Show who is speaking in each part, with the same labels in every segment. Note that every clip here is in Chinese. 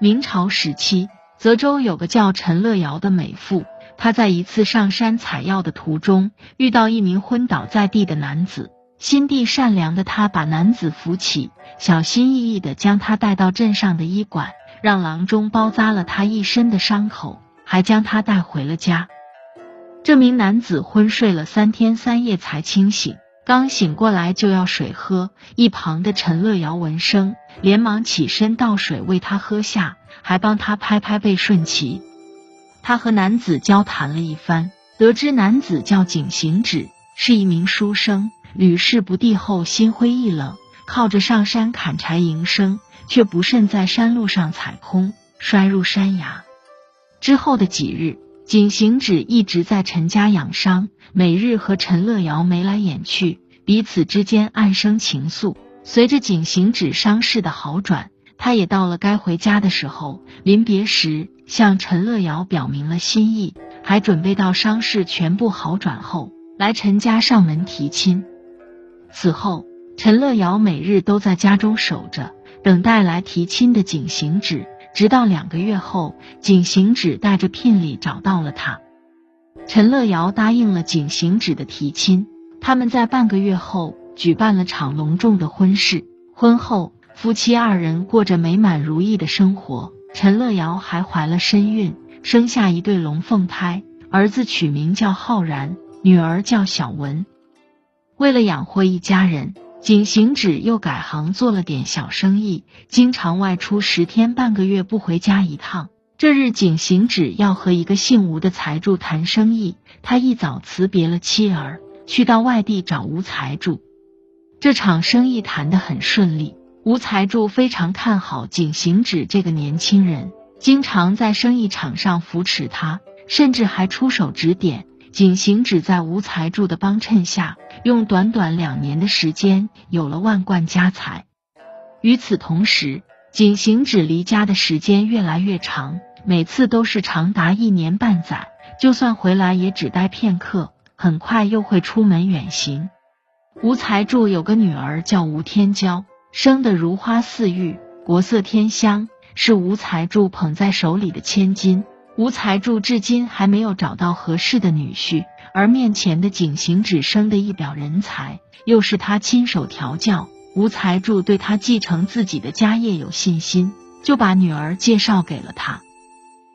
Speaker 1: 明朝时期，泽州有个叫陈乐瑶的美妇，她在一次上山采药的途中，遇到一名昏倒在地的男子。心地善良的她把男子扶起，小心翼翼的将他带到镇上的医馆，让郎中包扎了他一身的伤口，还将他带回了家。这名男子昏睡了三天三夜才清醒。刚醒过来就要水喝，一旁的陈乐瑶闻声，连忙起身倒水为他喝下，还帮他拍拍背顺其。他和男子交谈了一番，得知男子叫景行止，是一名书生，屡试不第后心灰意冷，靠着上山砍柴营生，却不慎在山路上踩空，摔入山崖。之后的几日。景行止一直在陈家养伤，每日和陈乐瑶眉来眼去，彼此之间暗生情愫。随着景行止伤势的好转，他也到了该回家的时候。临别时，向陈乐瑶表明了心意，还准备到伤势全部好转后来陈家上门提亲。此后，陈乐瑶每日都在家中守着，等待来提亲的景行止。直到两个月后，景行止带着聘礼找到了他，陈乐瑶答应了景行止的提亲。他们在半个月后举办了场隆重的婚事。婚后，夫妻二人过着美满如意的生活。陈乐瑶还怀了身孕，生下一对龙凤胎，儿子取名叫浩然，女儿叫小文。为了养活一家人。景行止又改行做了点小生意，经常外出十天半个月不回家一趟。这日，景行止要和一个姓吴的财主谈生意，他一早辞别了妻儿，去到外地找吴财主。这场生意谈得很顺利，吴财主非常看好景行止这个年轻人，经常在生意场上扶持他，甚至还出手指点。景行止在吴财主的帮衬下。用短短两年的时间，有了万贯家财。与此同时，景行止离家的时间越来越长，每次都是长达一年半载。就算回来，也只待片刻，很快又会出门远行。吴才柱有个女儿叫吴天娇，生得如花似玉，国色天香，是吴才柱捧在手里的千金。吴才柱至今还没有找到合适的女婿。而面前的景行止生的一表人才，又是他亲手调教。吴财主对他继承自己的家业有信心，就把女儿介绍给了他。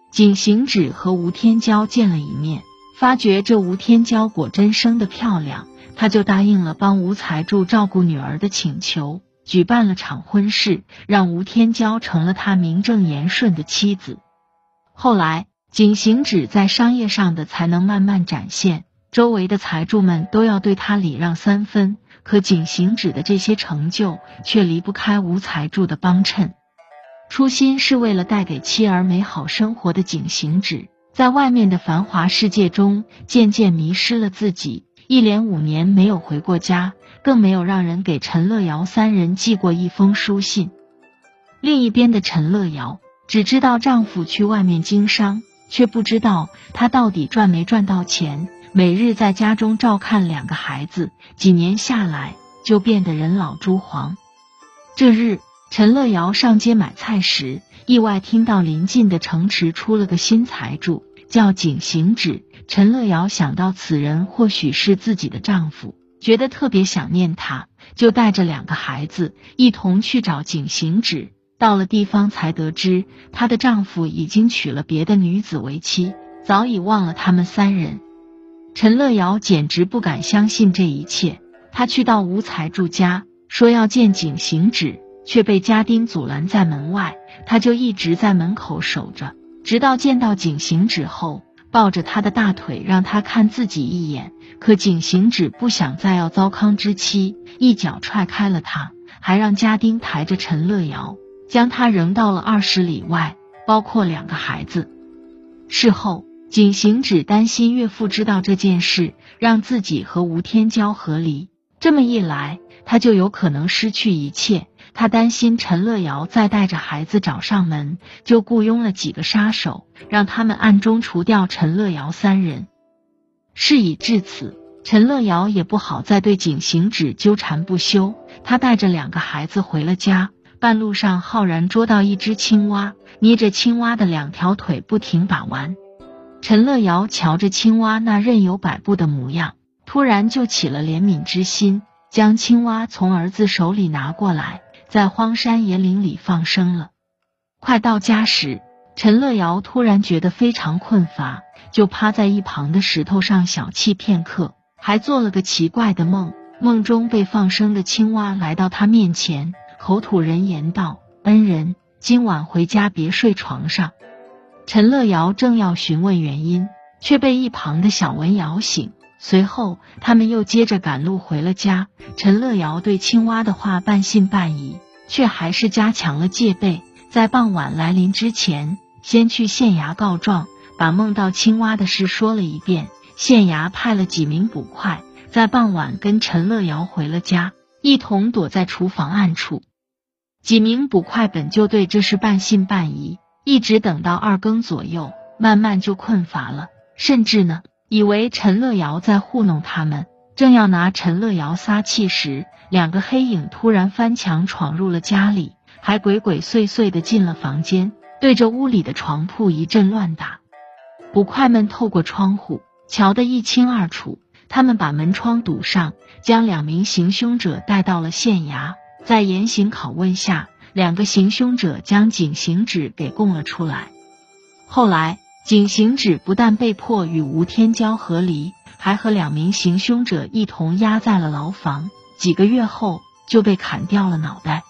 Speaker 1: 景行止和吴天娇见了一面，发觉这吴天娇果真生得漂亮，他就答应了帮吴财主照顾女儿的请求，举办了场婚事，让吴天娇成了他名正言顺的妻子。后来。景行止在商业上的才能慢慢展现，周围的财主们都要对他礼让三分。可景行止的这些成就却离不开吴财主的帮衬。初心是为了带给妻儿美好生活的景行止，在外面的繁华世界中渐渐迷失了自己，一连五年没有回过家，更没有让人给陈乐瑶三人寄过一封书信。另一边的陈乐瑶只知道丈夫去外面经商。却不知道他到底赚没赚到钱，每日在家中照看两个孩子，几年下来就变得人老珠黄。这日，陈乐瑶上街买菜时，意外听到临近的城池出了个新财主，叫景行止。陈乐瑶想到此人或许是自己的丈夫，觉得特别想念他，就带着两个孩子一同去找景行止。到了地方，才得知她的丈夫已经娶了别的女子为妻，早已忘了他们三人。陈乐瑶简直不敢相信这一切。她去到吴才柱家，说要见景行止，却被家丁阻拦在门外。她就一直在门口守着，直到见到景行止后，抱着他的大腿让他看自己一眼。可景行止不想再要糟糠之妻，一脚踹开了他，还让家丁抬着陈乐瑶。将他扔到了二十里外，包括两个孩子。事后，景行止担心岳父知道这件事，让自己和吴天娇和离。这么一来，他就有可能失去一切。他担心陈乐瑶再带着孩子找上门，就雇佣了几个杀手，让他们暗中除掉陈乐瑶三人。事已至此，陈乐瑶也不好再对景行止纠缠不休。他带着两个孩子回了家。半路上浩然捉到一只青蛙，捏着青蛙的两条腿不停把玩。陈乐瑶瞧着青蛙那任由摆布的模样，突然就起了怜悯之心，将青蛙从儿子手里拿过来，在荒山野岭里放生了。快到家时，陈乐瑶突然觉得非常困乏，就趴在一旁的石头上小憩片刻，还做了个奇怪的梦。梦中被放生的青蛙来到他面前，口吐人言道：“恩人，今晚回家别睡床上。”陈乐瑶正要询问原因，却被一旁的小文摇醒。随后，他们又接着赶路回了家。陈乐瑶对青蛙的话半信半疑，却还是加强了戒备。在傍晚来临之前，先去县衙告状，把梦到青蛙的事说了一遍。县衙派了几名捕快，在傍晚跟陈乐瑶回了家，一同躲在厨房暗处。几名捕快本就对这事半信半疑。一直等到二更左右，慢慢就困乏了，甚至呢，以为陈乐瑶在糊弄他们。正要拿陈乐瑶撒气时，两个黑影突然翻墙闯入了家里，还鬼鬼祟祟的进了房间，对着屋里的床铺一阵乱打。捕快们透过窗户瞧得一清二楚，他们把门窗堵上，将两名行凶者带到了县衙，在严刑拷问下。两个行凶者将井行止给供了出来。后来，井行止不但被迫与吴天骄和离，还和两名行凶者一同压在了牢房。几个月后，就被砍掉了脑袋。